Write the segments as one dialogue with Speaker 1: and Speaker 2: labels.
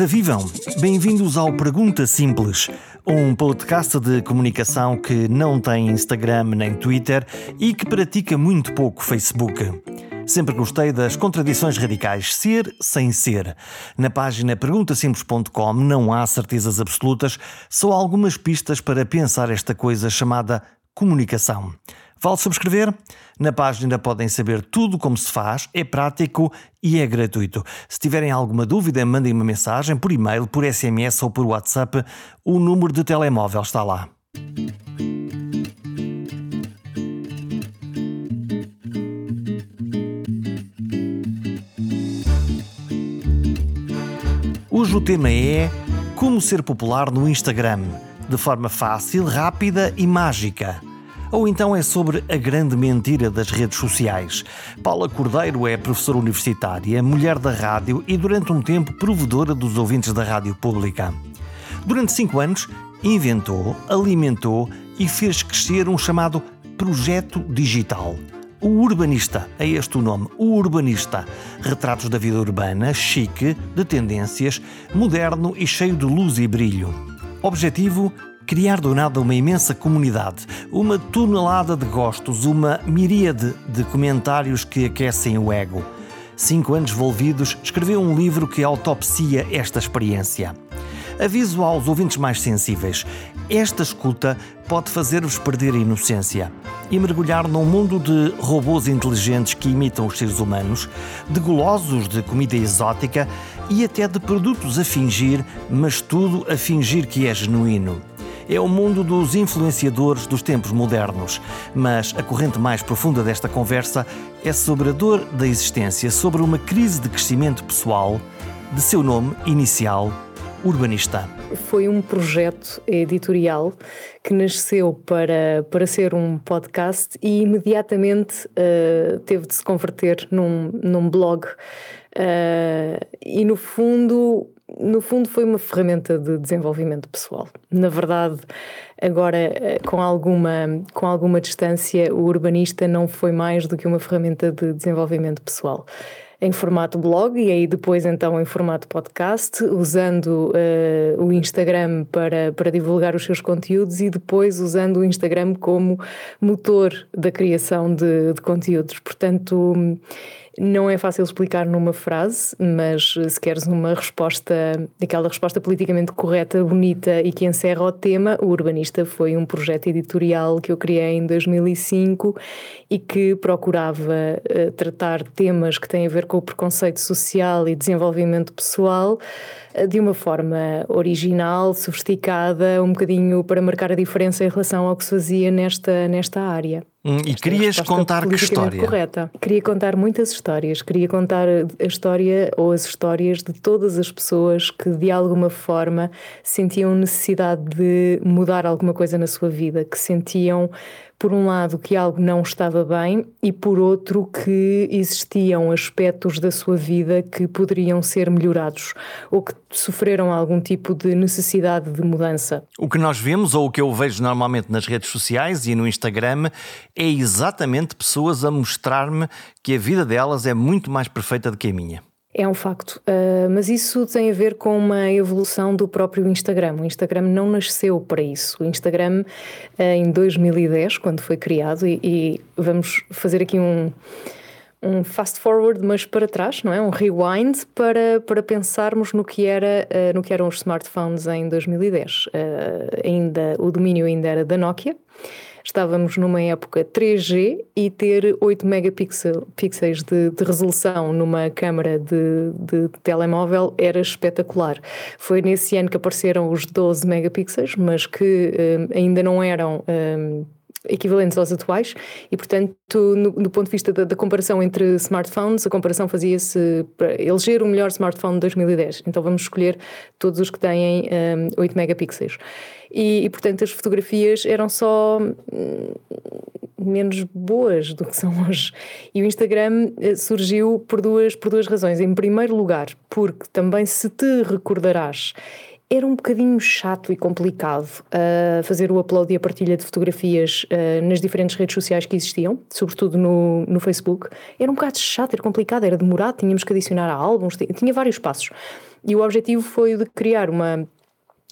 Speaker 1: Ora vivam! Bem-vindos ao Pergunta Simples, um podcast de comunicação que não tem Instagram nem Twitter e que pratica muito pouco Facebook. Sempre gostei das contradições radicais, ser sem ser. Na página perguntasimples.com não há certezas absolutas, só algumas pistas para pensar esta coisa chamada comunicação. Vale subscrever? Na página podem saber tudo como se faz, é prático e é gratuito. Se tiverem alguma dúvida, mandem uma mensagem por e-mail, por SMS ou por WhatsApp. O número de telemóvel está lá. Hoje o tema é como ser popular no Instagram, de forma fácil, rápida e mágica. Ou então é sobre a grande mentira das redes sociais. Paula Cordeiro é professora universitária, mulher da rádio e durante um tempo provedora dos ouvintes da rádio pública. Durante cinco anos, inventou, alimentou e fez crescer um chamado Projeto Digital. O Urbanista, é este o nome, o Urbanista. Retratos da vida urbana, chique, de tendências, moderno e cheio de luz e brilho. Objetivo: criar do nada uma imensa comunidade, uma tonelada de gostos, uma miríade de comentários que aquecem o ego. Cinco anos envolvidos, escreveu um livro que autopsia esta experiência. Aviso aos ouvintes mais sensíveis: esta escuta pode fazer-vos perder a inocência e mergulhar num mundo de robôs inteligentes que imitam os seres humanos, de golosos de comida exótica e até de produtos a fingir, mas tudo a fingir que é genuíno é o mundo dos influenciadores dos tempos modernos. Mas a corrente mais profunda desta conversa é sobre a dor da existência, sobre uma crise de crescimento pessoal, de seu nome inicial, Urbanista.
Speaker 2: Foi um projeto editorial que nasceu para, para ser um podcast e imediatamente uh, teve de se converter num, num blog. Uh, e no fundo no fundo, foi uma ferramenta de desenvolvimento pessoal. Na verdade, agora, eh, com alguma, com alguma distância, o urbanista não foi mais do que uma ferramenta de desenvolvimento pessoal. Em formato blog e aí depois então em formato podcast, usando uh, o Instagram para, para divulgar os seus conteúdos e depois usando o Instagram como motor da criação de, de conteúdos. Portanto, não é fácil explicar numa frase, mas se queres uma resposta, aquela resposta politicamente correta, bonita e que encerra o tema, o Urbanista foi um projeto editorial que eu criei em 2005 e que procurava uh, tratar temas que têm a ver com o preconceito social e desenvolvimento pessoal de uma forma original, sofisticada, um bocadinho para marcar a diferença em relação ao que se fazia nesta, nesta área.
Speaker 1: Hum, e Esta querias é contar que história?
Speaker 2: Correta. Queria contar muitas histórias. Queria contar a história ou as histórias de todas as pessoas que de alguma forma sentiam necessidade de mudar alguma coisa na sua vida, que sentiam por um lado, que algo não estava bem e, por outro, que existiam aspectos da sua vida que poderiam ser melhorados ou que sofreram algum tipo de necessidade de mudança.
Speaker 1: O que nós vemos, ou o que eu vejo normalmente nas redes sociais e no Instagram, é exatamente pessoas a mostrar-me que a vida delas é muito mais perfeita do que a minha.
Speaker 2: É um facto, uh, mas isso tem a ver com uma evolução do próprio Instagram. O Instagram não nasceu para isso. O Instagram, uh, em 2010, quando foi criado, e, e, vamos fazer aqui um, um fast forward, mas para trás, não é? Um rewind para, para pensarmos no que, era, uh, no que eram os smartphones em 2010. ainda, o domínio ainda era da Nokia estávamos numa época 3G e ter 8 megapixels de, de resolução numa câmara de, de, telemóvel era espetacular. Foi nesse ano que apareceram os 12 megapixels, mas que um, ainda não eram. Um, equivalentes aos atuais e, portanto, no, no ponto de vista da, da, comparação entre smartphones, a comparação fazia-se para eleger o melhor smartphone de 2010. Então vamos escolher todos os que têm um, 8 megapixels. E, e, portanto, as fotografias eram só hum, menos boas do que são hoje. E o Instagram eh, surgiu por duas, por duas razões. Em primeiro lugar, porque também se te recordarás era um bocadinho chato e complicado uh, fazer o upload e a partilha de fotografias uh, nas diferentes redes sociais que existiam, sobretudo no, no Facebook. Era um bocado chato, era complicado, era demorado, tínhamos que adicionar a álbuns, tinha vários passos. E o objetivo foi o de criar uma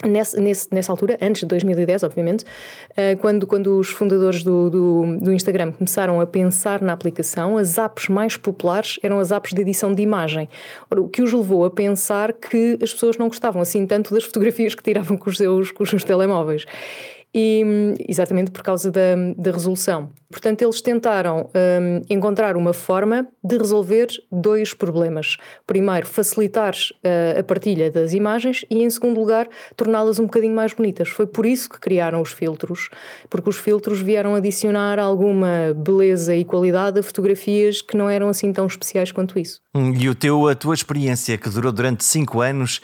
Speaker 2: Nesse, nessa altura, antes de 2010, obviamente, uh, quando, quando os fundadores do, do, do, Instagram começaram a pensar na aplicação, as apps mais populares eram as apps de edição de imagem. O que os levou a pensar que as pessoas não gostavam assim tanto das fotografias que tiravam com os seus, com os seus telemóveis e, exatamente por causa da, da resolução. Portanto, eles tentaram um, encontrar uma forma de resolver dois problemas. Primeiro, facilitar uh, a partilha das imagens e, em segundo lugar, torná-las um bocadinho mais bonitas. Foi por isso que criaram os filtros, porque os filtros vieram adicionar alguma beleza e qualidade a fotografias que não eram assim tão especiais quanto isso.
Speaker 1: Hum, e o teu, a tua experiência, que durou durante cinco anos,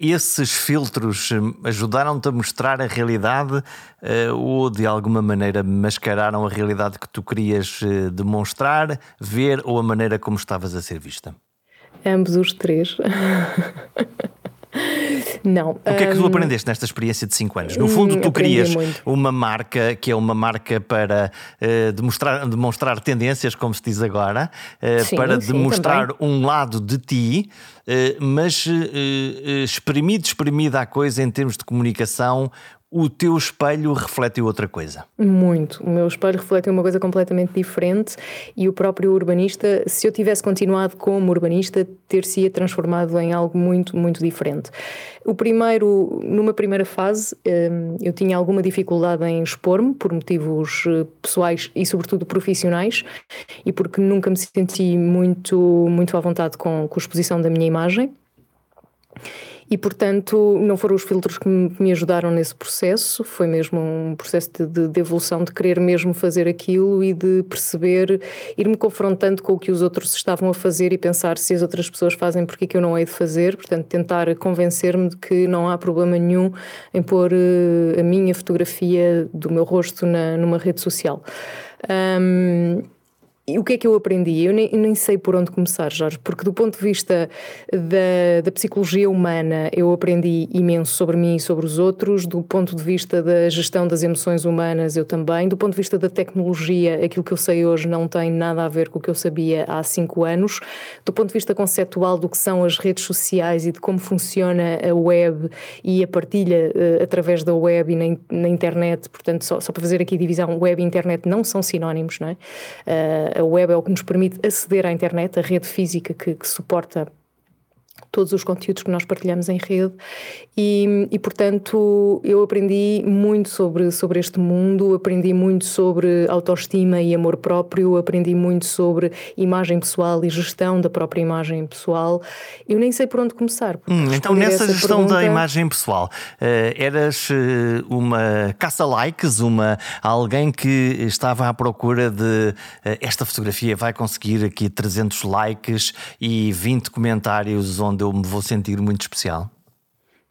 Speaker 1: esses filtros hum, ajudaram-te a mostrar a realidade uh, ou de alguma maneira mascararam a realidade que tu querias uh, demonstrar, ver ou a maneira como estavas a ser vista?
Speaker 2: Ambos os três. Não. O
Speaker 1: que é que tu hum, aprendeste nesta experiência de 5 anos? No fundo, tu querias uma marca que é uma marca para uh, demonstrar, demonstrar tendências, como se diz agora, uh, sim, para sim, demonstrar também. um lado de ti, uh, mas exprimido, exprimida a coisa em termos de comunicação, o teu espelho reflete outra coisa?
Speaker 2: Muito. O meu espelho reflete uma coisa completamente diferente e o próprio urbanista, se eu tivesse continuado como urbanista, ter-se transformado em algo muito, muito diferente. O primeiro, numa primeira fase, hum, eu tinha alguma dificuldade em expor-me por motivos eh, pessoais e, sobretudo, profissionais e porque nunca me senti muito, muito à vontade com, com a exposição da minha imagem e, portanto, não foram os filtros que me, ajudaram nesse processo, foi mesmo um processo de, de, evolução, de querer mesmo fazer aquilo e de perceber, ir-me confrontando com o que os outros estavam a fazer e pensar se as outras pessoas fazem, porque é que eu não hei de fazer, portanto, tentar convencer-me de que não há problema nenhum em pôr uh, a minha fotografia do meu rosto na, numa rede social. Um, e o que é que eu aprendi? Eu nem, nem, sei por onde começar, Jorge, porque do ponto de vista da, da, psicologia humana, eu aprendi imenso sobre mim e sobre os outros, do ponto de vista da gestão das emoções humanas, eu também, do ponto de vista da tecnologia, aquilo que eu sei hoje não tem nada a ver com o que eu sabia há cinco anos, do ponto de vista conceptual do que são as redes sociais e de como funciona a web e a partilha uh, através da web e na, na internet, portanto, só, só, para fazer aqui divisão, web e internet não são sinónimos, não é? Uh, a web é o que nos permite aceder à internet, a rede física que, que suporta todos os conteúdos que nós partilhamos em rede e, e, portanto eu aprendi muito sobre, sobre este mundo, aprendi muito sobre autoestima e amor próprio, aprendi muito sobre imagem pessoal e gestão da própria imagem pessoal. Eu nem sei por onde começar.
Speaker 1: Hum, então nessa gestão pergunta... da imagem pessoal, uh, eras uh, uma caça-likes, uma alguém que estava à procura de uh, esta fotografia vai conseguir aqui 300 likes e 20 comentários onde eu me vou sentir muito especial?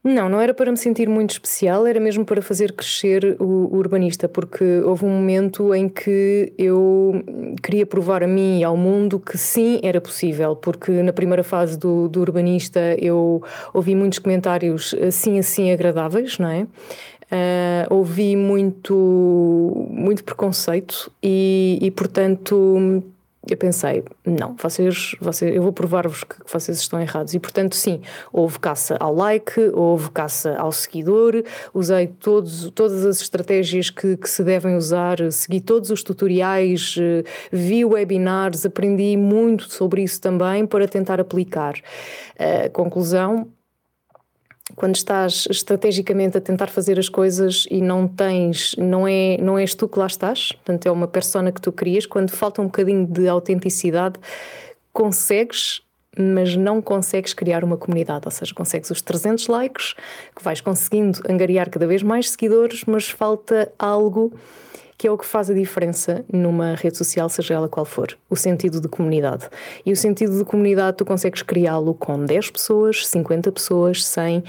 Speaker 2: Não, não era para me sentir muito especial, era mesmo para fazer crescer o, urbanista, porque houve um momento em que eu queria provar a mim e ao mundo que sim, era possível, porque na primeira fase do, do urbanista eu ouvi muitos comentários assim, assim agradáveis, não é? Uh, ouvi muito, muito preconceito e, e portanto eu pensei, não, vocês, vocês eu vou provar-vos que vocês estão errados. E portanto, sim, houve caça ao like, houve caça ao seguidor, usei todos, todas as estratégias que, que se devem usar, segui todos os tutoriais, eh, vi webinars, aprendi muito sobre isso também para tentar aplicar. Uh, conclusão, quando estás estrategicamente a tentar fazer as coisas e não tens, não é, não és tu que lá estás, portanto é uma persona que tu crias, quando falta um bocadinho de autenticidade, consegues, mas não consegues criar uma comunidade, ou seja, consegues os 300 likes, que vais conseguindo angariar cada vez mais seguidores, mas falta algo que é o que faz a diferença numa rede social, seja ela qual for, o sentido de comunidade. E o sentido de comunidade tu consegues criá-lo com 10 pessoas, 50 pessoas, 100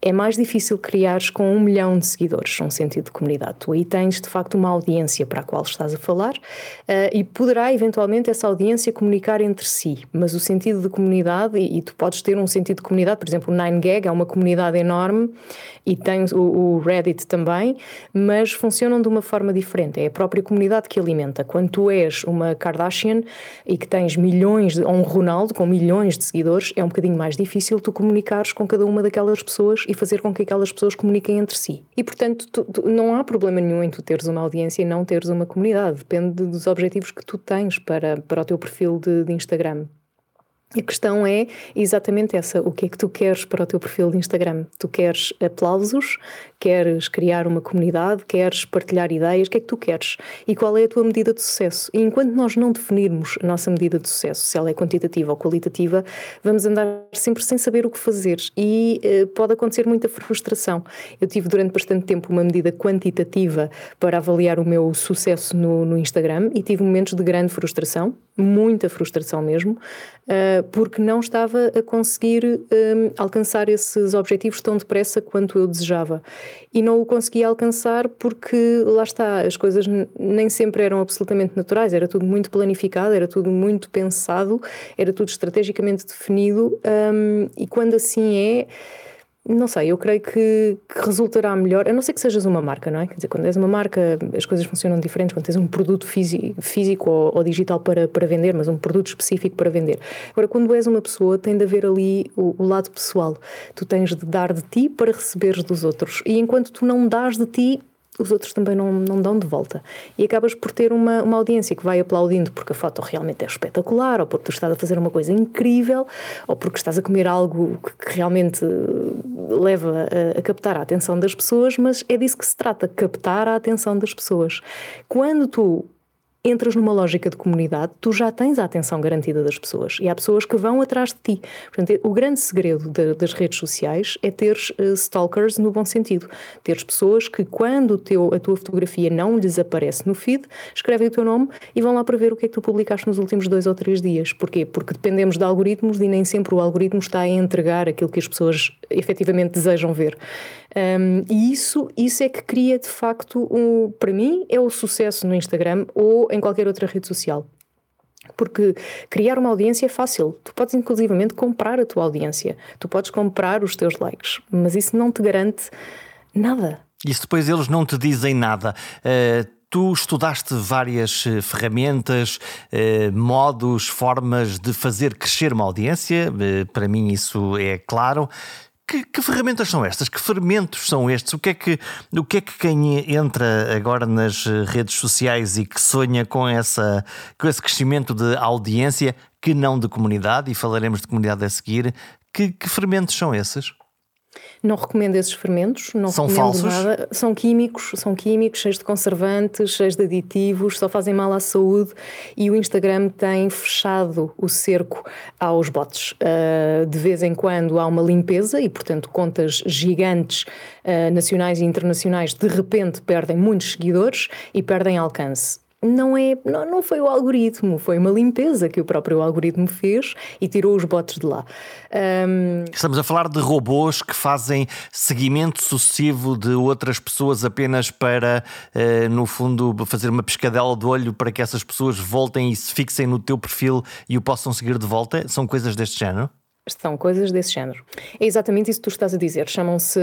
Speaker 2: é mais difícil criares com um milhão de seguidores um sentido de comunidade. Tu aí tens de facto uma audiência para a qual estás a falar uh, e poderá eventualmente essa audiência comunicar entre si, mas o sentido de comunidade, e, e tu podes ter um sentido de comunidade, por exemplo, o 9gag é uma comunidade enorme e tem o, o, Reddit também, mas funcionam de uma forma diferente. É a própria comunidade que alimenta. Quando tu és uma Kardashian e que tens milhões, de, ou um Ronaldo com milhões de seguidores, é um bocadinho mais difícil tu comunicares com cada uma daquelas pessoas e fazer com que aquelas pessoas comuniquem entre si. E, portanto, tu, tu, não há problema nenhum em tu teres uma audiência e não teres uma comunidade. Depende dos objetivos que tu tens para, para o teu perfil de, de Instagram. A questão é exatamente essa: o que é que tu queres para o teu perfil de Instagram? Tu queres aplausos? Queres criar uma comunidade? Queres partilhar ideias? O que é que tu queres? E qual é a tua medida de sucesso? E enquanto nós não definirmos a nossa medida de sucesso, se ela é quantitativa ou qualitativa, vamos andar sempre sem saber o que fazer e eh, pode acontecer muita frustração. Eu tive durante bastante tempo uma medida quantitativa para avaliar o meu sucesso no, no Instagram e tive momentos de grande frustração, muita frustração mesmo, uh, porque não estava a conseguir um, alcançar esses objetivos tão depressa quanto eu desejava. E não o conseguia alcançar porque lá está, as coisas nem sempre eram absolutamente naturais, era tudo muito planificado, era tudo muito pensado, era tudo estrategicamente definido um, e quando assim é não sei, eu creio que, que, resultará melhor, a não ser que sejas uma marca, não é? Quer dizer, quando és uma marca as coisas funcionam diferentes, quando tens um produto físico, físico ou, ou, digital para, para vender, mas um produto específico para vender. Agora, quando és uma pessoa, tem de haver ali o, o lado pessoal. Tu tens de dar de ti para receberes dos outros. E enquanto tu não dás de ti, os outros também não, não dão de volta. E acabas por ter uma, uma audiência que vai aplaudindo porque a foto realmente é espetacular, ou porque tu estás a fazer uma coisa incrível, ou porque estás a comer algo que, realmente leva a, a, captar a atenção das pessoas, mas é disso que se trata, captar a atenção das pessoas. Quando tu entras numa lógica de comunidade, tu já tens a atenção garantida das pessoas e há pessoas que vão atrás de ti. Portanto, o grande segredo de, das redes sociais é teres uh, stalkers no bom sentido. Teres pessoas que, quando teu, a tua fotografia não lhes aparece no feed, escrevem o teu nome e vão lá para ver o que é que tu publicaste nos últimos dois ou três dias. Porquê? Porque dependemos de algoritmos e nem sempre o algoritmo está a entregar aquilo que as pessoas efetivamente desejam ver. Um, e isso, isso é que cria de facto, um, para mim, é o sucesso no Instagram ou em qualquer outra rede social. Porque criar uma audiência é fácil. Tu podes, inclusivamente, comprar a tua audiência. Tu podes comprar os teus likes. Mas isso não te garante nada.
Speaker 1: E se depois eles não te dizem nada. Uh... Tu estudaste várias eh, ferramentas, eh, modos, formas de fazer crescer uma audiência, para mim isso é claro. Que, que, ferramentas são estas? Que fermentos são estes? O que, é que, o que é que quem entra agora nas redes sociais e que sonha com, essa, com esse crescimento de audiência, que não de comunidade, e falaremos de comunidade a seguir, que, que fermentos são esses?
Speaker 2: Não recomendo esses fermentos, não
Speaker 1: são
Speaker 2: recomendo
Speaker 1: falsos?
Speaker 2: nada. São químicos, são químicos, cheios de conservantes, cheios de aditivos, só fazem mal à saúde e o Instagram tem fechado o cerco aos bots. Uh, de vez em quando há uma limpeza e, portanto, contas gigantes uh, nacionais e internacionais de repente perdem muitos seguidores e perdem alcance não é não, não foi o algoritmo, foi uma limpeza que o próprio algoritmo fez e tirou os bots de lá. Um...
Speaker 1: Estamos a falar de robôs que fazem seguimento sucessivo de outras pessoas apenas para, uh, no fundo, fazer uma pescadela de olho para que essas pessoas voltem e se fixem no teu perfil e o possam seguir de volta? São coisas deste género?
Speaker 2: São coisas desse género. É exatamente isso que tu estás a dizer. Chamam-se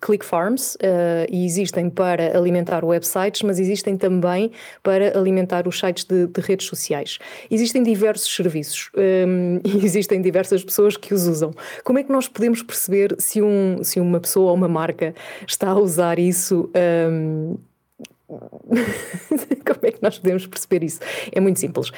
Speaker 2: click farms uh, e existem para alimentar websites, mas existem também para alimentar os sites de, de redes sociais. Existem diversos serviços um, e existem diversas pessoas que os usam. Como é que nós podemos perceber se, um, se uma pessoa ou uma marca está a usar isso? Um, Como é que nós podemos perceber isso? É muito simples.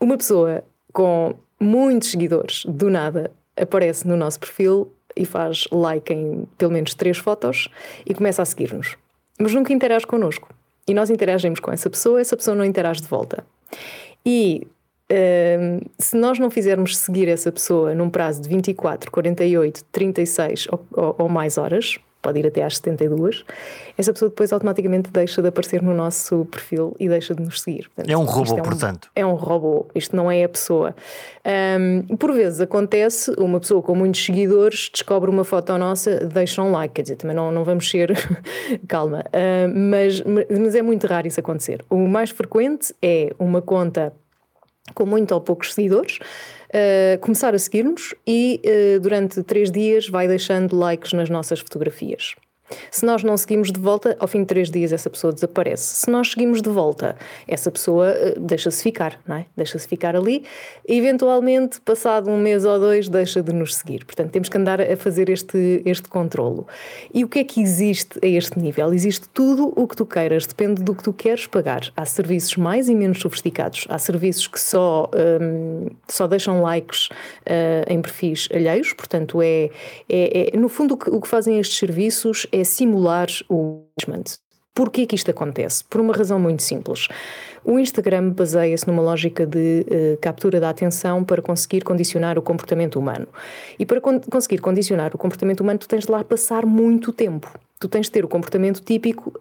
Speaker 2: Uma pessoa com muitos seguidores, do nada, aparece no nosso perfil e faz like em pelo menos três fotos e começa a seguir-nos. Mas nunca interage connosco. E nós interagimos com essa pessoa, essa pessoa não interage de volta. E um, se nós não fizermos seguir essa pessoa num prazo de 24, 48, 36 ou, ou, ou mais horas, pode ir até às 72, essa pessoa depois automaticamente deixa de aparecer no nosso perfil e deixa de nos seguir.
Speaker 1: Portanto, é um robô, é um, portanto.
Speaker 2: É um robô, isto não é a pessoa. Um, por vezes acontece, uma pessoa com muitos seguidores descobre uma foto nossa, deixa um like, quer dizer, também não, não vamos ser. calma, uh, mas, mas é muito raro isso acontecer. O mais frequente é uma conta com muito ou poucos seguidores, uh, começar a seguir-nos e uh, durante três dias vai deixando likes nas nossas fotografias. Se nós não seguimos de volta, ao fim de três dias essa pessoa desaparece. Se nós seguimos de volta, essa pessoa uh, deixa-se ficar, não é? Deixa-se ficar ali e, eventualmente, passado um mês ou dois, deixa de nos seguir. Portanto, temos que andar a fazer este, este controlo. E o que é que existe a este nível? Existe tudo o que tu queiras, depende do que tu queres pagar. Há serviços mais e menos sofisticados. Há serviços que só, um, só deixam likes uh, em perfis alheios, portanto, é, é, é no fundo o que, o que fazem estes serviços é simular o engagement. Porquê que isto acontece? Por uma razão muito simples. O Instagram baseia-se numa lógica de uh, captura da atenção para conseguir condicionar o comportamento humano. E para con conseguir condicionar o comportamento humano, tu tens de lá passar muito tempo. Tu tens de ter o comportamento típico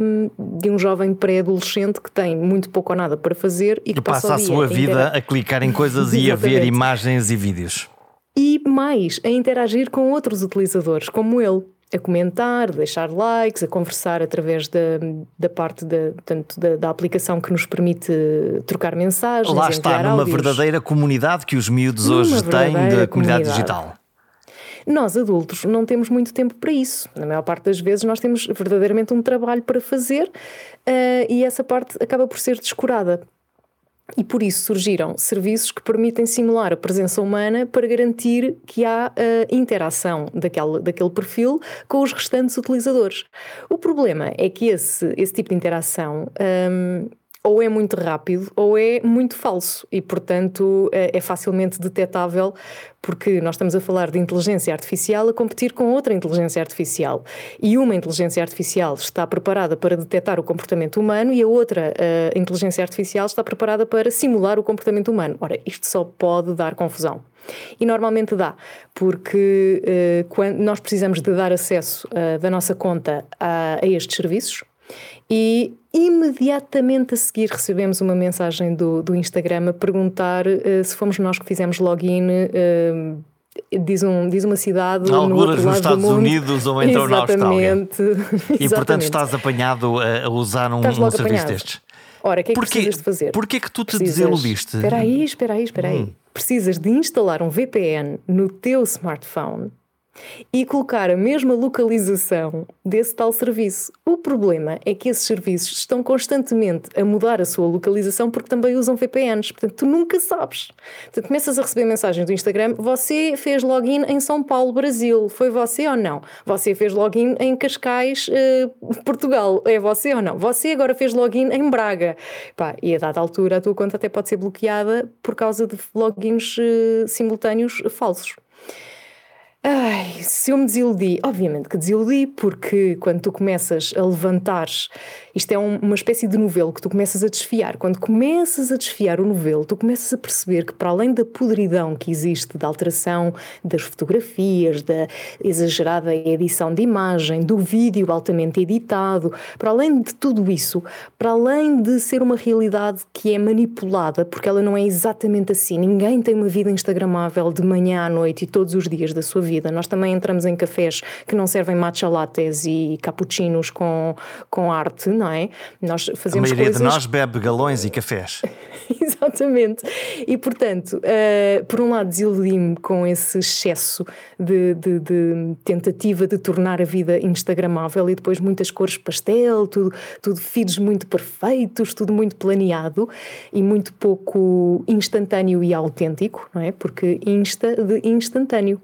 Speaker 2: um, de um jovem pré-adolescente que tem muito pouco ou nada para fazer e que passa,
Speaker 1: passa a sua vida a clicar em coisas e a ver imagens e vídeos.
Speaker 2: E mais, a interagir com outros utilizadores, como ele a comentar, deixar likes, a conversar através da, da parte da, tanto da, da aplicação que nos permite trocar mensagens.
Speaker 1: Lá está, numa áudios. verdadeira comunidade que os miúdos numa hoje têm da comunidade, comunidade digital.
Speaker 2: Nós, adultos, não temos muito tempo para isso. Na maior parte das vezes, nós temos verdadeiramente um trabalho para fazer uh, e essa parte acaba por ser descurada. E por isso surgiram serviços que permitem simular a presença humana para garantir que há uh, interação daquele, daquele perfil com os restantes utilizadores. O problema é que esse, esse tipo de interação. Um, ou é muito rápido ou é muito falso e, portanto, é, é facilmente detetável porque nós estamos a falar de inteligência artificial a competir com outra inteligência artificial. E uma inteligência artificial está preparada para detectar o comportamento humano e a outra a inteligência artificial está preparada para simular o comportamento humano. Ora, isto só pode dar confusão. E normalmente dá, porque uh, quando nós precisamos de dar acesso uh, da nossa conta a, a estes serviços, e imediatamente a seguir recebemos uma mensagem do, do Instagram a perguntar uh, se fomos nós que fizemos login. Uh, diz, um, diz uma cidade
Speaker 1: Algumas
Speaker 2: no outro
Speaker 1: nos Estados. Unidos ou então na Austrália.
Speaker 2: E
Speaker 1: portanto estás apanhado a, a usar um, um serviço apanhado. destes.
Speaker 2: Ora, o que é que porquê, precisas de fazer?
Speaker 1: Porquê que tu te precisas... desiludiste?
Speaker 2: Espera aí, espera aí, espera aí. Hum. Precisas de instalar um VPN no teu smartphone e colocar a mesma localização desse tal serviço. O problema é que esses serviços estão constantemente a mudar a sua localização porque também usam VPNs. Portanto, tu nunca sabes. Portanto, começas a receber mensagens do Instagram: você fez login em São Paulo, Brasil. Foi você ou não? Você fez login em Cascais, eh, Portugal. É você ou não? Você agora fez login em Braga. Pá, e a dada altura a tua conta até pode ser bloqueada por causa de logins eh, simultâneos falsos. Ai, se eu me desiludi, obviamente que desiludi, porque quando tu começas a levantar, isto é um, uma espécie de novelo que tu começas a desfiar. Quando começas a desfiar o novelo, tu começas a perceber que, para além da podridão que existe da alteração das fotografias, da exagerada edição de imagem, do vídeo altamente editado, para além de tudo isso, para além de ser uma realidade que é manipulada, porque ela não é exatamente assim, ninguém tem uma vida instagramável de manhã à noite e todos os dias da sua vida vida. Nós também entramos em cafés que não servem matcha lattes e cappuccinos com, com arte, não é?
Speaker 1: Nós fazemos A maioria coisas... de nós bebe galões e cafés.
Speaker 2: Exatamente. E, portanto, uh, por um lado, desiludi-me com esse excesso de, de, de, tentativa de tornar a vida instagramável e depois muitas cores pastel, tudo, tudo feeds muito perfeitos, tudo muito planeado e muito pouco instantâneo e autêntico, não é? Porque insta de instantâneo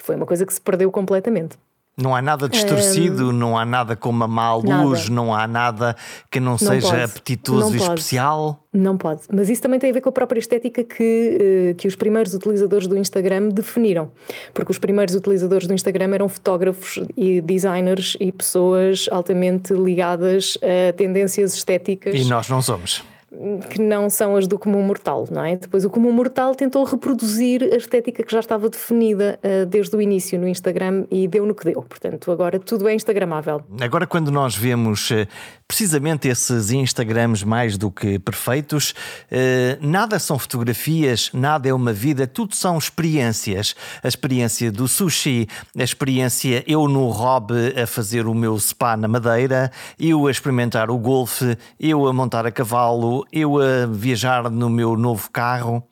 Speaker 2: que foi uma coisa que se perdeu completamente.
Speaker 1: Não há nada distorcido, um, não há nada com uma má luz, nada. não há nada que não, não seja pode. apetitoso e especial.
Speaker 2: Não pode. Mas isso também tem a ver com a própria estética que, uh, que os primeiros utilizadores do Instagram definiram. Porque os primeiros utilizadores do Instagram eram fotógrafos e designers e pessoas altamente ligadas a tendências estéticas.
Speaker 1: E nós não somos.
Speaker 2: Que não são as do comum mortal, não é? Depois o comum mortal tentou reproduzir a estética que já estava definida uh, desde o início no Instagram e deu no que deu. Portanto, agora tudo é instagramável.
Speaker 1: Agora quando nós vemos uh, precisamente esses Instagrams mais do que perfeitos, uh, nada são fotografias, nada é uma vida, tudo são experiências. A experiência do sushi, a experiência eu no hobby a fazer o meu spa na madeira, eu a experimentar o golfe, eu a montar a cavalo, eu a viajar no meu novo carro.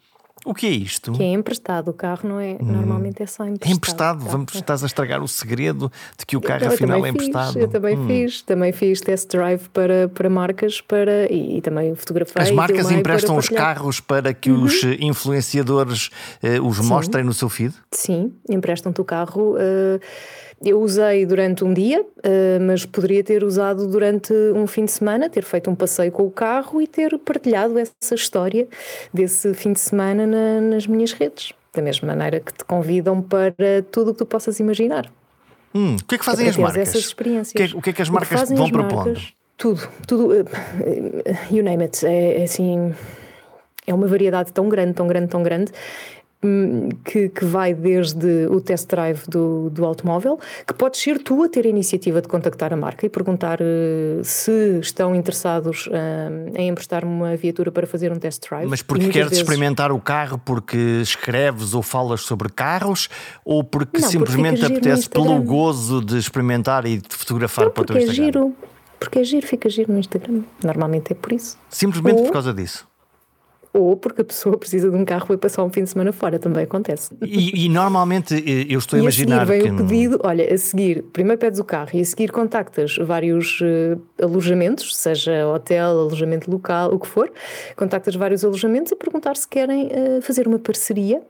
Speaker 1: O que é isto?
Speaker 2: Que é emprestado. O carro não é. Hum. Normalmente é só emprestado.
Speaker 1: É emprestado. Vamos, estás a estragar o segredo de que o carro eu, afinal é emprestado.
Speaker 2: Fiz, eu também hum. fiz. Também fiz test drive para, para marcas para, e, e também fotografei.
Speaker 1: As marcas emprestam os carros para que uhum. os influenciadores uh, os Sim. mostrem no seu feed?
Speaker 2: Sim, emprestam-te o carro. Uh, eu usei durante um dia, uh, mas poderia ter usado durante um fim de semana, ter feito um passeio com o carro e ter partilhado essa história desse fim de semana na, nas minhas redes. Da mesma maneira que te convidam para tudo o que tu possas imaginar.
Speaker 1: Hum, o que é que fazem as marcas?
Speaker 2: Essas experiências. O
Speaker 1: que é, o que, é que as marcas que vão propondo?
Speaker 2: Tudo, tudo, uh, you name it. É, é assim, é uma variedade tão grande, tão grande, tão grande que, que, vai desde o test drive do, do automóvel, que podes ser tu a ter a iniciativa de contactar a marca e perguntar uh, se estão interessados uh, em emprestar-me uma viatura para fazer um test drive.
Speaker 1: Mas porque queres vezes... experimentar o carro porque escreves ou falas sobre carros ou porque Não, simplesmente porque apetece pelo gozo de experimentar e de fotografar Não, para o teu Instagram?
Speaker 2: É giro, porque é giro, fica giro no Instagram. Normalmente é por isso.
Speaker 1: Simplesmente ou... por causa disso
Speaker 2: ou porque a pessoa precisa de um carro e passar um fim de semana fora, também acontece.
Speaker 1: E, e normalmente eu estou a imaginar
Speaker 2: a seguir
Speaker 1: vem
Speaker 2: que... o pedido, olha, a seguir, primeiro pedes o carro e a seguir contactas vários uh, alojamentos, seja hotel, alojamento local, o que for, contactas vários alojamentos a perguntar se querem uh, fazer uma parceria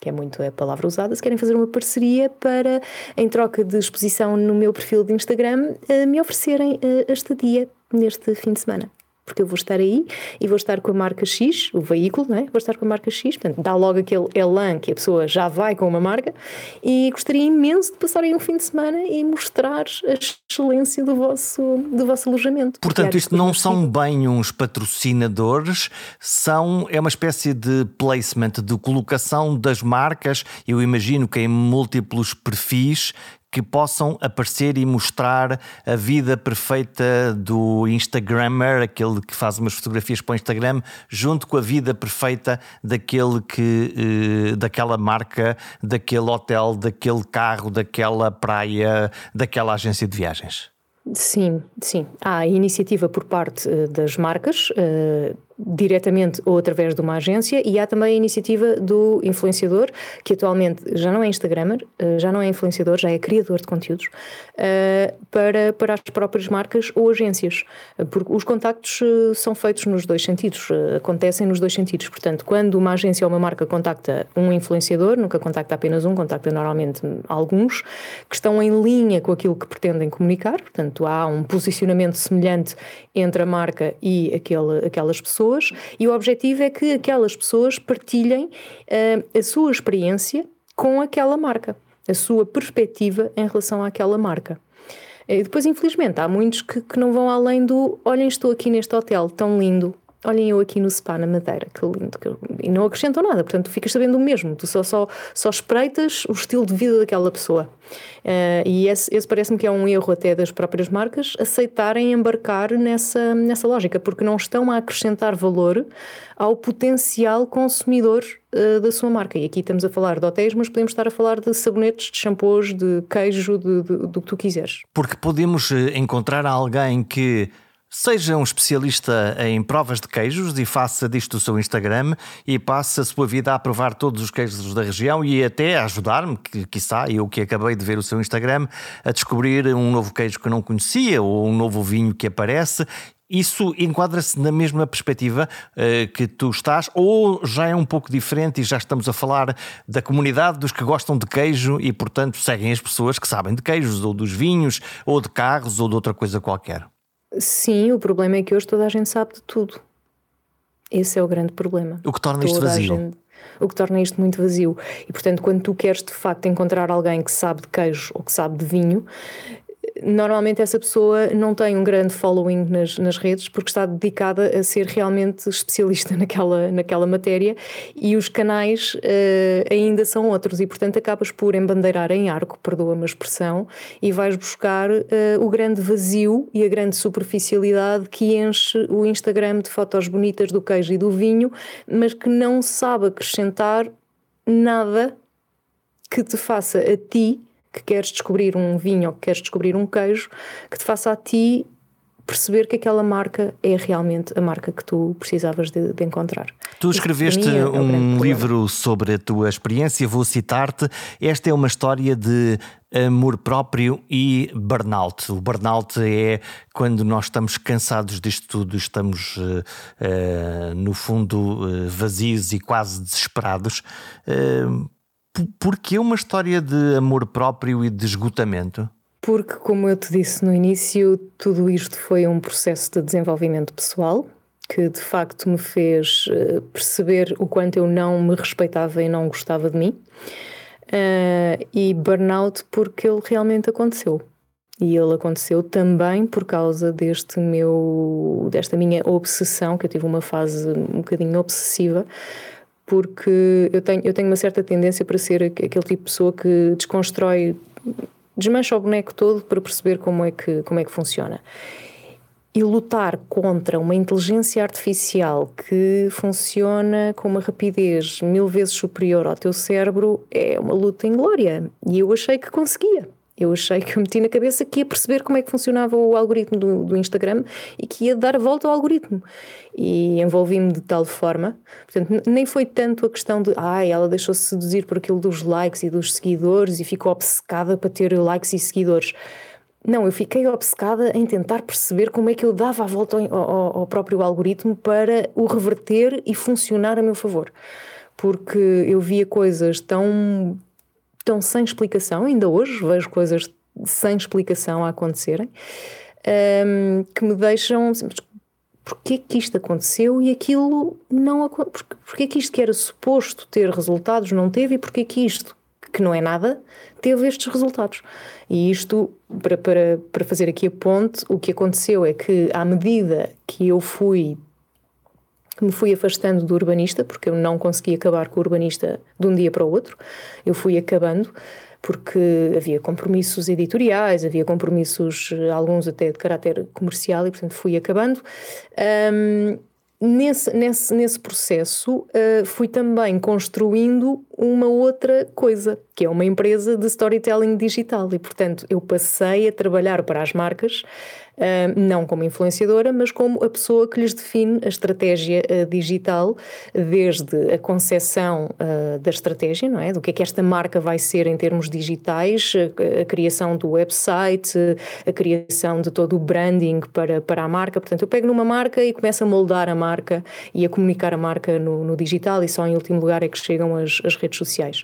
Speaker 2: que é muito a palavra usada, se querem fazer uma parceria para, em troca de exposição no meu perfil de Instagram, me oferecerem a estadia neste fim de semana porque eu vou estar aí e vou estar com a marca X, o veículo, não é? vou estar com a marca X, portanto, dá logo aquele elan que a pessoa já vai com uma marca e gostaria imenso de passar aí um fim de semana e mostrar a excelência do vosso, do vosso alojamento.
Speaker 1: Portanto, isto não são bem uns patrocinadores, são, é uma espécie de placement, de colocação das marcas, eu imagino que em múltiplos perfis que possam aparecer e mostrar a vida perfeita do Instagrammer, aquele que faz umas fotografias para o Instagram, junto com a vida perfeita daquele que, eh, daquela marca, daquele hotel, daquele carro, daquela praia, daquela agência de viagens.
Speaker 2: Sim, sim. Há iniciativa por parte uh, das marcas, uh, diretamente ou através de uma agência, e há também a iniciativa do influenciador, que atualmente já não é Instagrammer, uh, já não é influenciador, já é criador de conteúdos, para, para as próprias marcas ou agências. Porque os contactos são feitos nos dois sentidos, acontecem nos dois sentidos. Portanto, quando uma agência ou uma marca contacta um influenciador, nunca contacta apenas um, contacta normalmente alguns, que estão em linha com aquilo que pretendem comunicar, Portanto, há um posicionamento semelhante entre a marca e aquele, aquelas pessoas, e o objetivo é que aquelas pessoas partilhem uh, a sua experiência com aquela marca, a sua perspectiva em relação àquela marca. E depois, infelizmente, há muitos que, que não vão além do olhem, estou aqui neste hotel tão lindo, olhem eu aqui no spa na Madeira, que lindo, que... e não acrescentam nada, portanto tu ficas sabendo o mesmo, tu só, só, só espreitas o estilo de vida daquela pessoa. Uh, e esse, esse parece-me que é um erro até das próprias marcas aceitarem embarcar nessa, nessa lógica, porque não estão a acrescentar valor ao potencial consumidor uh, da sua marca. E aqui estamos a falar de hotéis, mas podemos estar a falar de sabonetes, de shampoos, de queijo, de, de, do que tu quiseres.
Speaker 1: Porque podemos eh, encontrar alguém que Seja um especialista em provas de queijos e faça disto o seu Instagram e passe a sua vida a provar todos os queijos da região e até a ajudar-me, que, quiçá, eu que acabei de ver o seu Instagram, a descobrir um novo queijo que não conhecia ou um novo vinho que aparece. Isso enquadra-se na mesma perspectiva uh, que tu estás, ou já é um pouco diferente e já estamos a falar da comunidade dos que gostam de queijo e, portanto, seguem as pessoas que sabem de queijos, ou dos vinhos, ou de carros, ou de outra coisa qualquer?
Speaker 2: Sim, o problema é que hoje toda a gente sabe de tudo. Esse é o grande problema.
Speaker 1: O que torna isto vazio.
Speaker 2: Gente, o que torna isto muito vazio. E portanto, quando tu queres de facto encontrar alguém que sabe de queijo ou que sabe de vinho, normalmente essa pessoa não tem um grande following nas, nas redes porque está dedicada a ser realmente especialista naquela, naquela matéria e os canais uh, ainda são outros e portanto acabas por embandeirar em arco, perdoa-me a expressão, e vais buscar uh, o grande vazio e a grande superficialidade que enche o Instagram de fotos bonitas do queijo e do vinho, mas que não sabe acrescentar nada que te faça a ti que queres descobrir um vinho ou que queres descobrir um queijo, que te faça a ti perceber que aquela marca é realmente a marca que tu precisavas de, de encontrar.
Speaker 1: Tu escreveste é um livro sobre a tua experiência, vou citar-te. Esta é uma história de amor próprio e burnout. O burnout é quando nós estamos cansados disto tudo, estamos uh, uh, no fundo uh, vazios e quase desesperados Porquê uma história de amor próprio e de esgotamento?
Speaker 2: Porque, como eu te disse no início, tudo isto foi um processo de desenvolvimento pessoal que de facto me fez eh, perceber o quanto eu não me respeitava e não gostava de mim. Uh, e burnout porque ele realmente aconteceu. E ele aconteceu também por causa deste meu, desta minha obsessão, que eu tive uma fase um bocadinho obsessiva porque eu tenho, eu tenho uma certa tendência para ser aquele tipo de pessoa que desconstrói, desmancha o boneco todo para perceber como é que, como é que funciona. E lutar contra uma inteligência artificial que funciona com uma rapidez mil vezes superior ao teu cérebro é uma luta em glória. E eu achei que conseguia. Eu achei que eu meti na cabeça que ia perceber como é que funcionava o algoritmo do, do Instagram e que ia dar a volta ao algoritmo. E envolvi-me de tal forma, portanto, nem foi tanto a questão de, ai, ah, ela deixou-se seduzir por aquilo dos likes e dos seguidores e ficou obcecada para ter likes e seguidores. Não, eu fiquei obcecada em tentar perceber como é que eu dava a volta ao, ao, ao próprio algoritmo para o reverter e funcionar a meu favor. Porque eu via coisas tão estão sem explicação, ainda hoje vejo coisas sem explicação a acontecerem, um, que me deixam. Porquê que isto aconteceu e aquilo não aconteceu? Porquê que isto que era suposto ter resultados não teve e porquê que isto, que não é nada, teve estes resultados? E isto, para, para, para fazer aqui a ponte, o que aconteceu é que, à medida que eu fui que me fui afastando do urbanista, porque eu não consegui acabar com o urbanista de um dia para o outro, eu fui acabando porque havia compromissos editoriais, havia compromissos, alguns até de caráter comercial, e portanto fui acabando. Um, nesse, nesse, nesse processo, uh, fui também construindo uma outra coisa, que é uma empresa de storytelling digital, e portanto eu passei a trabalhar para as marcas não como influenciadora, mas como a pessoa que lhes define a estratégia uh, digital, desde a concepção uh, da estratégia, não é? Do que é que esta marca vai ser em termos digitais, a, a criação do website, a criação de todo o branding para, para a marca. Portanto, eu pego numa marca e começo a moldar a marca e a comunicar a marca no, no digital, e só em último lugar é que chegam as, as redes sociais.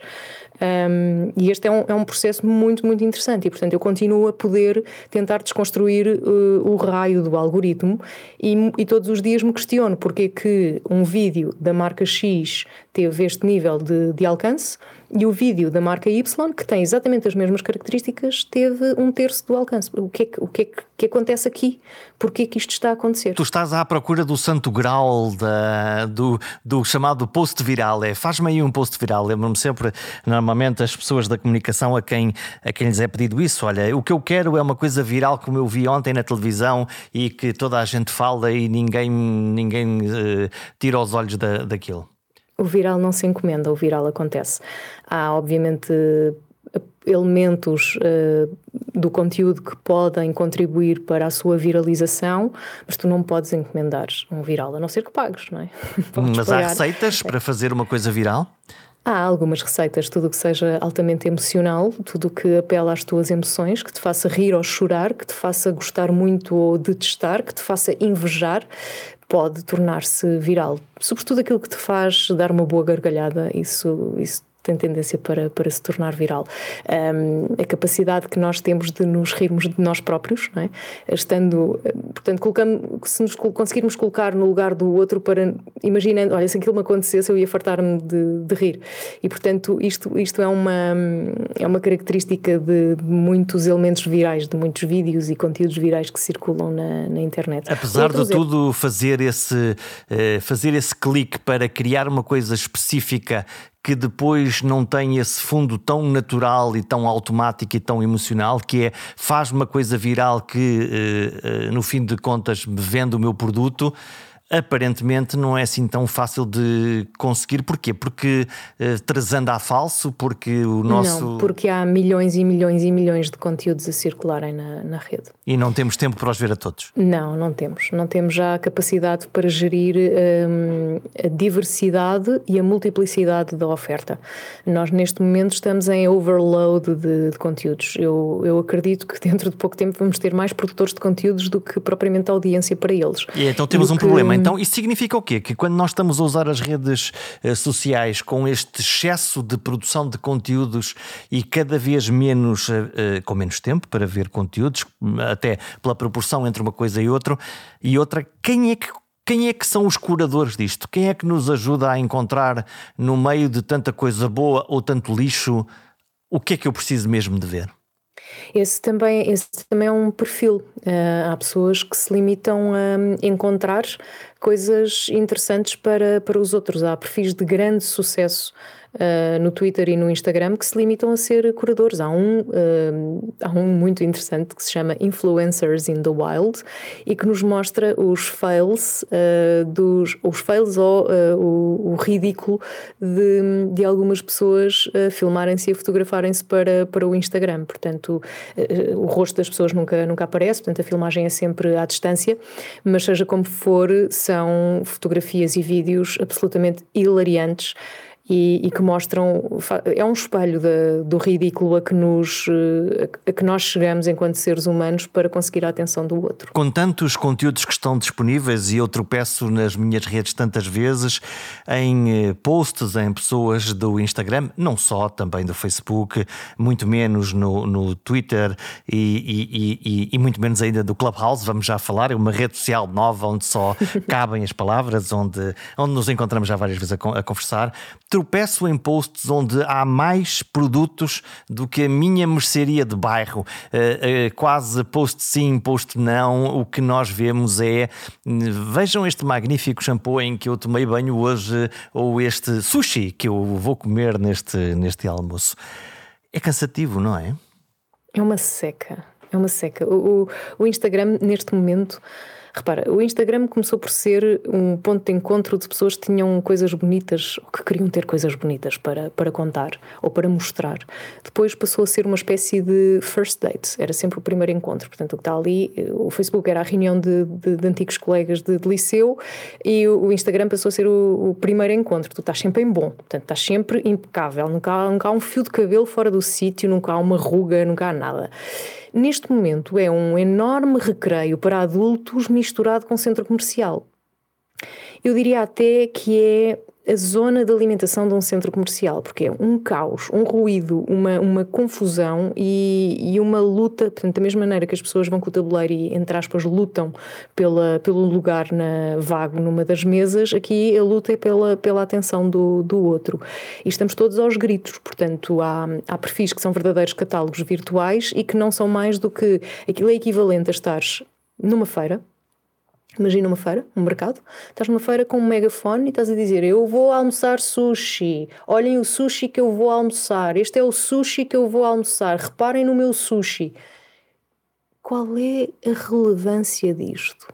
Speaker 2: Um, e este é um, é um processo muito, muito interessante e, portanto, eu continuo a poder tentar desconstruir uh, o raio do algoritmo e, e, todos os dias me questiono porque é que um vídeo da marca X teve este nível de, de alcance e o vídeo da marca Y, que tem exatamente as mesmas características, teve um terço do alcance. O que é que, o que, é que, que acontece aqui? Porquê é que isto está a acontecer?
Speaker 1: Tu estás à procura do santo grau da, do, do chamado post viral. É, faz-me aí um post viral. Lembro-me sempre, normalmente, as pessoas da comunicação a quem, a quem lhes é pedido isso. Olha, o que eu quero é uma coisa viral como eu vi ontem na televisão e que toda a gente fala e ninguém, ninguém uh, tira os olhos da, daquilo
Speaker 2: o viral não se encomenda, o viral acontece. Há, obviamente, elementos uh, do conteúdo que podem contribuir para a sua viralização, mas tu não podes encomendar um viral, a não ser que pagues, não é?
Speaker 1: mas pagar. há receitas para fazer uma coisa viral?
Speaker 2: Há algumas receitas, tudo o que seja altamente emocional, tudo o que apela às tuas emoções, que te faça rir ou chorar, que te faça gostar muito ou detestar, que te faça invejar, pode tornar-se viral. Sobretudo aquilo que te faz dar uma boa gargalhada, isso, isso tem tendência para, para se tornar viral. Um, a capacidade que nós temos de nos rirmos de nós próprios, não é? estando, portanto, colocamos, se nos conseguirmos colocar no lugar do outro para, imaginando, olha, se aquilo me acontecesse eu ia fartar-me de, de, rir. E, portanto, isto, isto é, uma, é uma característica de muitos elementos virais, de muitos vídeos e conteúdos virais que circulam na, na internet.
Speaker 1: Apesar de tudo, fazer esse, eh, fazer esse clique para criar uma coisa específica que depois não tem esse fundo tão natural e tão automático e tão emocional, que é faz uma coisa viral que, eh, eh, no fim de contas, me vende o meu produto aparentemente não é assim tão fácil de conseguir. Porquê? Porque uh, trazendo a falso, porque o nosso.
Speaker 2: Não, porque há milhões e milhões e milhões de conteúdos a circularem na, na rede.
Speaker 1: E não temos tempo para os ver a todos?
Speaker 2: Não, não temos. Não temos já a capacidade para gerir um, a diversidade e a multiplicidade da oferta. Nós, neste momento, estamos em overload de, de conteúdos. Eu, eu acredito que dentro de pouco tempo vamos ter mais produtores de conteúdos do que propriamente audiência para eles.
Speaker 1: E então temos um que... problema então, isso significa o quê? Que quando nós estamos a usar as redes uh, sociais com este excesso de produção de conteúdos e cada vez menos, uh, uh, com menos tempo para ver conteúdos, até pela proporção entre uma coisa e outra, e outra, quem é que quem é que são os curadores disto? Quem é que nos ajuda a encontrar no meio de tanta coisa boa ou tanto lixo o que é que eu preciso mesmo de ver?
Speaker 2: Esse também, esse também é um perfil. Uh, há pessoas que se limitam a encontrar coisas interessantes para, para os outros. Há perfis de grande sucesso uh, no Twitter e no Instagram que se limitam a ser curadores. Há um, uh, há um muito interessante que se chama Influencers in the Wild e que nos mostra os fails uh, dos os fails ou o, o, ridículo de, de algumas pessoas filmarem-se e fotografarem-se para, para o Instagram. Portanto, o rosto das pessoas nunca, nunca aparece, portanto a filmagem é sempre à distância, mas seja como for, são fotografias e vídeos absolutamente hilariantes e, e, que mostram é um espelho de, do ridículo a que nos a que nós chegamos enquanto seres humanos para conseguir a atenção do outro.
Speaker 1: Com tantos conteúdos que estão disponíveis e eu tropeço nas minhas redes tantas vezes em eh, posts em pessoas do Instagram, não só, também do Facebook, muito menos no, no Twitter e, e, e, muito menos ainda do Clubhouse, vamos já falar, é uma rede social nova onde só cabem as palavras, onde, onde nos encontramos já várias vezes a, a conversar tropeço em posts onde há mais produtos do que a minha mercearia de bairro. Uh, uh, quase post sim, post não. O que nós vemos é vejam este magnífico shampoo em que eu tomei banho hoje, ou este sushi que eu vou comer neste, neste almoço. É cansativo, não é?
Speaker 2: É uma seca. É uma seca. O, o, o Instagram, neste momento Repara, o Instagram começou por ser um ponto de encontro de pessoas que tinham coisas bonitas ou que queriam ter coisas bonitas para, para contar ou para mostrar. Depois passou a ser uma espécie de first date, era sempre o primeiro encontro. Portanto, o que está ali, o Facebook era a reunião de, de, de antigos colegas de, de, liceu e o, Instagram passou a ser o, o, primeiro encontro. Tu estás sempre em bom, portanto, estás sempre impecável, nunca há, nunca há um fio de cabelo fora do sítio, nunca há uma ruga, nunca há nada neste momento é um enorme recreio para adultos misturado com centro comercial. Eu diria até que é a zona de alimentação de um centro comercial, porque é um caos, um ruído, uma, uma confusão e, e, uma luta, portanto, da mesma maneira que as pessoas vão com o tabuleiro e, entre aspas, lutam pela, pelo lugar na, vago numa das mesas, aqui a luta é pela, pela atenção do, do outro. E estamos todos aos gritos, portanto, há, há perfis que são verdadeiros catálogos virtuais e que não são mais do que aquilo é equivalente a estar numa feira, Imagina uma feira, um mercado, estás numa feira com um megafone e estás a dizer: Eu vou almoçar sushi, olhem o sushi que eu vou almoçar, este é o sushi que eu vou almoçar, reparem no meu sushi. Qual é a relevância disto?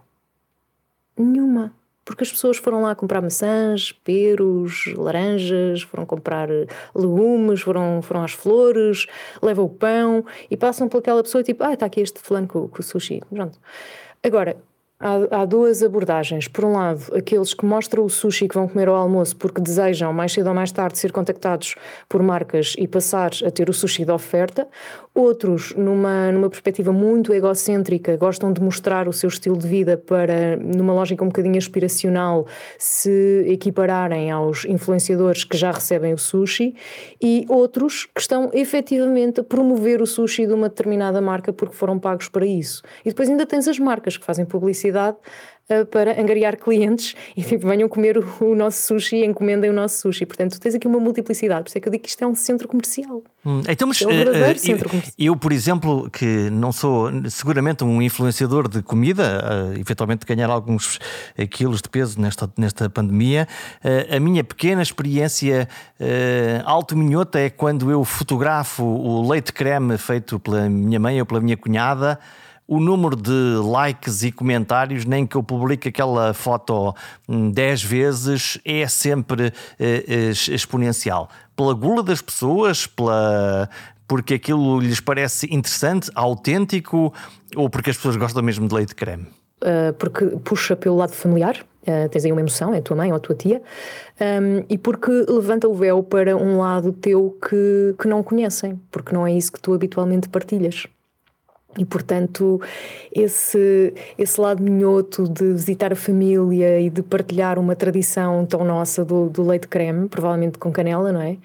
Speaker 2: Nenhuma. Porque as pessoas foram lá comprar maçãs, peros, laranjas, foram comprar legumes, foram, foram às flores, levam o pão e passam por aquela pessoa tipo, ah, está aqui este fulano com, com o sushi. Pronto. Agora, Há, há, duas abordagens. Por um lado, aqueles que mostram o sushi que vão comer ao almoço porque desejam, mais cedo ou mais tarde, ser contactados por marcas e passar a ter o sushi da oferta. Outros, numa, numa perspectiva muito egocêntrica, gostam de mostrar o seu estilo de vida para, numa lógica um bocadinho aspiracional, se equipararem aos influenciadores que já recebem o sushi. E outros que estão efetivamente a promover o sushi de uma determinada marca porque foram pagos para isso. E depois ainda tens as marcas que fazem publicidade uh, para angariar clientes e tipo, venham comer o, o, nosso sushi e encomendem o nosso sushi. Portanto, tu tens aqui uma multiplicidade. Por isso é que eu digo que isto é um centro comercial.
Speaker 1: Hum, então, mas, é um verdadeiro uh, centro comercial. Eu, por exemplo, que não sou seguramente um influenciador de comida, uh, eventualmente ganhar alguns quilos de peso nesta, nesta pandemia, a minha pequena experiência alto minhota é quando eu fotografo o leite creme feito pela minha mãe ou pela minha cunhada o número de likes e comentários, nem que eu publique aquela foto 10 hum, vezes, é sempre eh, exponencial. Pela gula das pessoas, pela, porque aquilo lhes parece interessante, autêntico, ou porque as pessoas gostam mesmo de leite creme?
Speaker 2: Uh, porque puxa pelo lado familiar, uh, tens aí uma emoção, é a tua mãe ou a tua tia, um, e porque levanta o véu para um lado teu que, que não conhecem, porque não é isso que tu habitualmente partilhas. E, portanto, esse, esse lado minhoto de visitar a família e de partilhar uma tradição tão nossa do, do leite creme, provavelmente com canela, não é?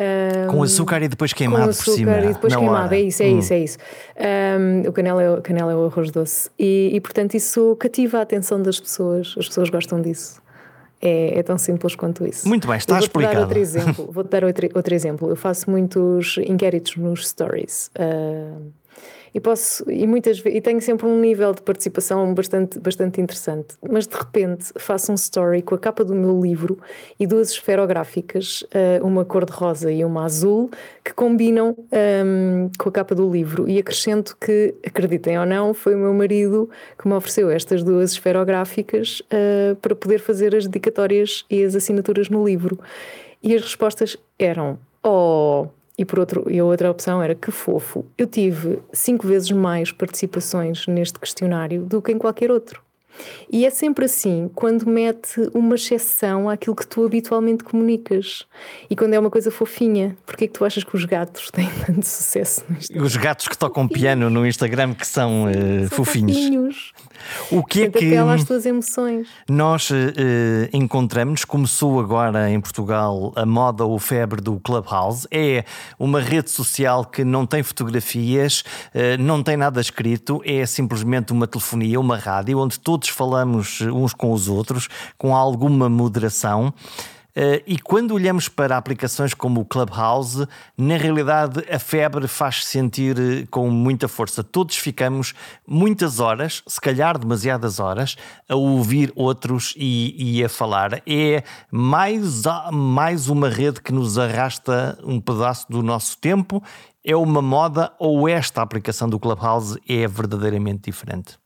Speaker 1: Um, com açúcar e depois queimado com açúcar por cima.
Speaker 2: e depois queimado, hora. é isso, é hum. isso, é isso. Um, o canela é, canela é o arroz doce. E, e, portanto, isso cativa a atenção das pessoas. As pessoas gostam disso. É, é tão simples quanto isso.
Speaker 1: Muito bem, está vou explicado.
Speaker 2: Dar outro exemplo, vou-te dar outro, outro exemplo. Eu faço muitos inquéritos nos stories. Uh, e posso e muitas e tenho sempre um nível de participação bastante bastante interessante. Mas de repente faço um story com a capa do meu livro e duas esferográficas eh, uma cor de rosa e uma azul que combinam um, ehm, com a capa do livro. E acrescento que acreditem ou não foi o meu marido que me ofereceu estas duas esferográficas uh, para poder fazer as dedicatórias e as assinaturas no livro. E as respostas eram oh e, por outro, e a outra opção era que fofo. Eu tive cinco vezes mais participações neste questionário do que em qualquer outro. E é sempre assim quando mete uma exceção àquilo que tu habitualmente comunicas. E quando é uma coisa fofinha. Porquê é que tu achas que os gatos têm tanto sucesso no Instagram?
Speaker 1: Os gatos que tocam piano no Instagram que são, uh, são fofinhos. fofinhos.
Speaker 2: O que é que às tuas emoções.
Speaker 1: nós uh, encontramos? Começou agora em Portugal a moda ou febre do Clubhouse. É uma rede social que não tem fotografias, uh, não tem nada escrito, é simplesmente uma telefonia, uma rádio, onde todos falamos uns com os outros, com alguma moderação. Uh, e quando olhamos para aplicações como o Clubhouse, na realidade a febre faz -se sentir uh, com muita força. Todos ficamos muitas horas, se calhar demasiadas horas, a ouvir outros e, e a falar. É mais, mais uma rede que nos arrasta um pedaço do nosso tempo. É uma moda ou esta aplicação do Clubhouse é verdadeiramente diferente?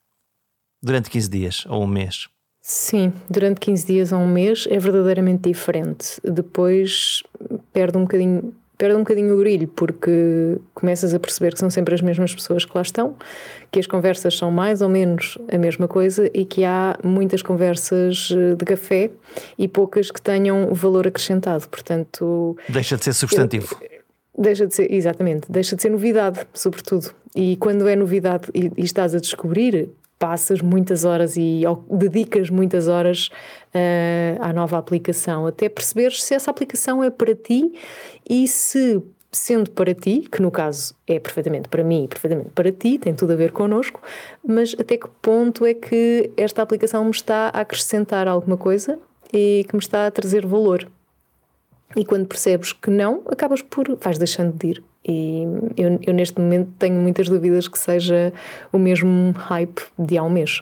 Speaker 1: Durante 15 dias ou um mês?
Speaker 2: Sim, durante 15 dias a um mês é verdadeiramente diferente. Depois perde um bocadinho, perde um bocadinho o brilho, porque começas a perceber que são sempre as mesmas pessoas que lá estão, que as conversas são mais ou menos a mesma coisa e que há muitas conversas eh, de café e poucas que tenham valor acrescentado. Portanto.
Speaker 1: Deixa de ser substantivo.
Speaker 2: Deixa de ser, exatamente, deixa de ser novidade, sobretudo. E quando é novidade e, e estás a descobrir, passas muitas horas e dedicas muitas horas uh, à nova aplicação, até perceberes se essa aplicação é para ti e se sendo para ti, que no caso é perfeitamente para mim e perfeitamente para ti, tem tudo a ver connosco, mas até que ponto é que esta aplicação me está a acrescentar alguma coisa e que me está a trazer valor? E quando percebes que não, acabas por. vais deixando de ir. E eu, eu, neste momento tenho muitas dúvidas que seja o mesmo hype de há um mês.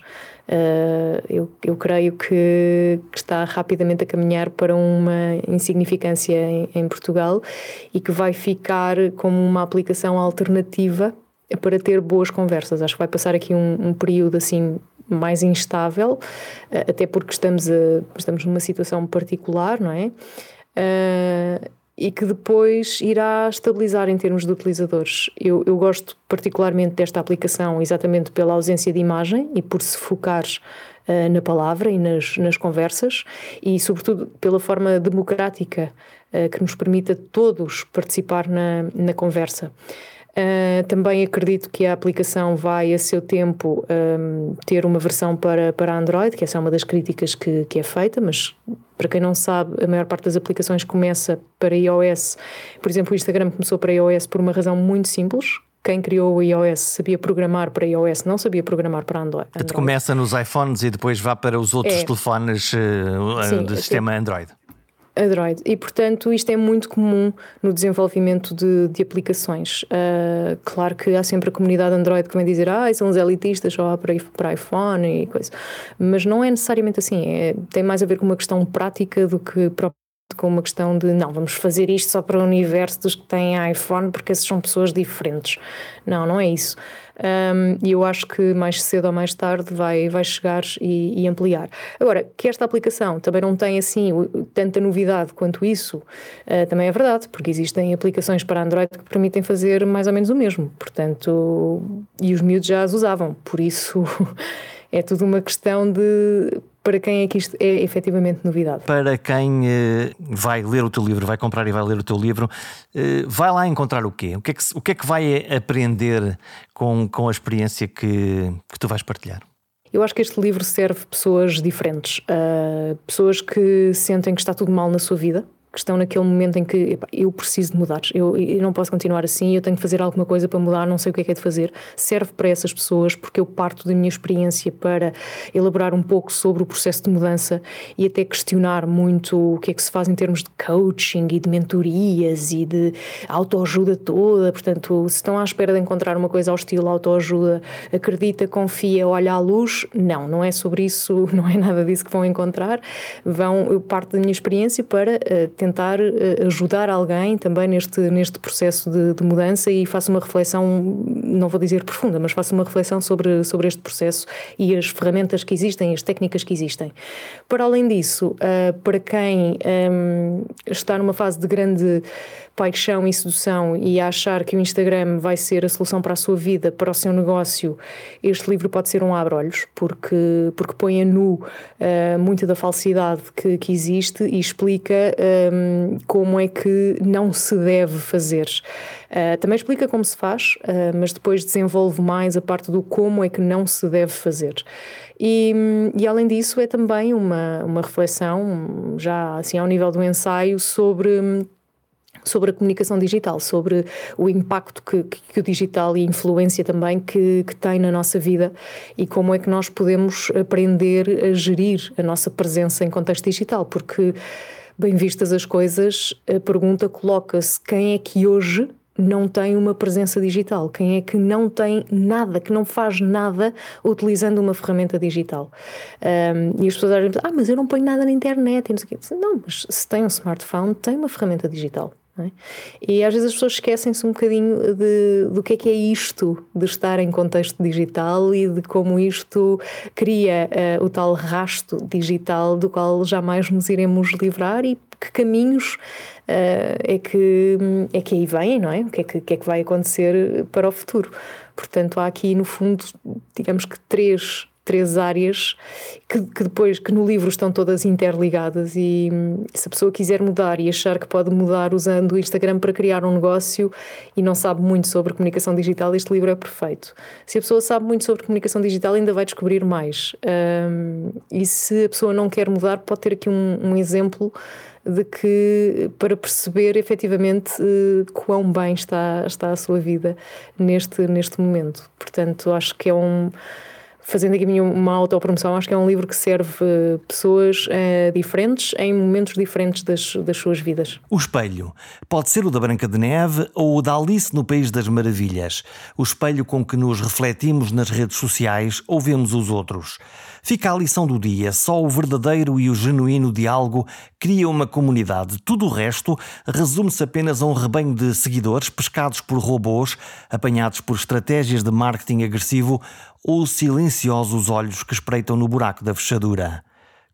Speaker 2: Uh, eu, eu creio que, que, está rapidamente a caminhar para uma insignificância em, em, Portugal e que vai ficar como uma aplicação alternativa para ter boas conversas. Acho que vai passar aqui um, um período assim mais instável, uh, até porque estamos, a, estamos numa situação particular, não é? Uh, e que depois irá estabilizar em termos de utilizadores. Eu, eu, gosto particularmente desta aplicação exatamente pela ausência de imagem e por se focar uh, na palavra e nas, nas conversas e, sobretudo, pela forma democrática uh, que nos permite a todos participar na, na conversa. Uh, também acredito que a aplicação vai, a seu tempo, um, ter uma versão para, para Android, que essa é uma das críticas que, que é feita, mas para quem não sabe, a maior parte das aplicações começa para iOS. Por exemplo, o Instagram começou para iOS por uma razão muito simples. Quem criou o iOS sabia programar para iOS, não sabia programar para Android.
Speaker 1: Começa nos iPhones e depois vá para os outros é. telefones uh, Sim, do sistema Android.
Speaker 2: Android. E, portanto, isto é muito comum no desenvolvimento de, de aplicações. Uh, claro que há sempre a comunidade Android que vem dizer ah, são os elitistas só para, para iPhone e coisa. Mas não é necessariamente assim. É, tem mais a ver com uma questão prática do que com uma questão de não, vamos fazer isto só para o universo dos que têm iPhone porque esses são pessoas diferentes. Não, não é isso. Um, e eu acho que mais cedo ou mais tarde vai, vai chegar e, e, ampliar. Agora, que esta aplicação também não tem assim tanta novidade quanto isso, uh, também é verdade, porque existem aplicações para Android que permitem fazer mais ou menos o mesmo. Portanto, e os miúdos já as usavam, por isso é tudo uma questão de para quem é que isto é efetivamente novidade?
Speaker 1: Para quem uh, vai ler o teu livro, vai comprar e vai ler o teu livro, uh, vai lá encontrar o quê? O que é que, o que, é que vai aprender com, com a experiência que, que tu vais partilhar?
Speaker 2: Eu acho que este livro serve pessoas diferentes, uh, pessoas que sentem que está tudo mal na sua vida, que estão naquele momento em que eu preciso de mudar, eu, eu, não posso continuar assim, eu tenho que fazer alguma coisa para mudar, não sei o que é que é de fazer. Serve para essas pessoas porque eu parto da minha experiência para elaborar um pouco sobre o processo de mudança e até questionar muito o que é que se faz em termos de coaching e de mentorias e de autoajuda toda. Portanto, se estão à espera de encontrar uma coisa ao estilo autoajuda, acredita, confia, olha à luz, não, não é sobre isso, não é nada disso que vão encontrar. Vão, eu parto da minha experiência para uh, tentar eh, ajudar alguém também neste, neste processo de, de, mudança e faço uma reflexão, não vou dizer profunda, mas faço uma reflexão sobre, sobre este processo e as ferramentas que existem, as técnicas que existem. Para além disso, uh, para quem um, está numa fase de grande paixão e sedução e achar que o Instagram vai ser a solução para a sua vida, para o seu negócio, este livro pode ser um abre-olhos, porque, porque põe a nu uh, muita da falsidade que, que existe e explica um, como é que não se deve fazer. Uh, também explica como se faz, uh, mas depois desenvolve mais a parte do como é que não se deve fazer. E, e, além disso, é também uma, uma reflexão, já assim ao nível do ensaio, sobre sobre a comunicação digital, sobre o impacto que, que o digital e a influência também que, que, tem na nossa vida e como é que nós podemos aprender a gerir a nossa presença em contexto digital, porque, bem vistas as coisas, a pergunta coloca-se quem é que hoje não tem uma presença digital? Quem é que não tem nada, que não faz nada utilizando uma ferramenta digital? Um, e as pessoas dizem, ah, mas eu não ponho nada na internet. E não, sei o quê. não, mas se tem um smartphone, tem uma ferramenta digital. É? E às vezes as pessoas esquecem-se um bocadinho de, do que é que é isto de estar em contexto digital e de como isto cria uh, o tal rasto digital do qual jamais nos iremos livrar e que caminhos uh, é, que, é que aí vêm, não é? O que é que, que é que vai acontecer para o futuro? Portanto, há aqui no fundo, digamos que três três áreas que, que, depois que no livro estão todas interligadas e se a pessoa quiser mudar e achar que pode mudar usando o Instagram para criar um negócio e não sabe muito sobre comunicação digital, este livro é perfeito. Se a pessoa sabe muito sobre comunicação digital, ainda vai descobrir mais. Um, e se a pessoa não quer mudar, pode ter aqui um, um exemplo de que para perceber efetivamente uh, quão bem está, está a sua vida neste, neste momento. Portanto, acho que é um fazendo aqui uma autopromoção, acho que é um livro que serve eh, pessoas uh, diferentes em momentos diferentes das, das suas vidas.
Speaker 1: O espelho pode ser o da Branca de Neve ou o da Alice no País das Maravilhas. O espelho com que nos refletimos nas redes sociais ou vemos os outros. Fica a lição do dia: só o verdadeiro e o genuíno diálogo cria uma comunidade. Tudo o resto resume-se apenas a um rebanho de seguidores pescados por robôs, apanhados por estratégias de marketing agressivo ou silenciosos olhos que espreitam no buraco da fechadura.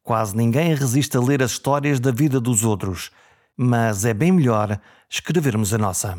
Speaker 1: Quase ninguém resiste a ler as histórias da vida dos outros, mas é bem melhor escrevermos a nossa.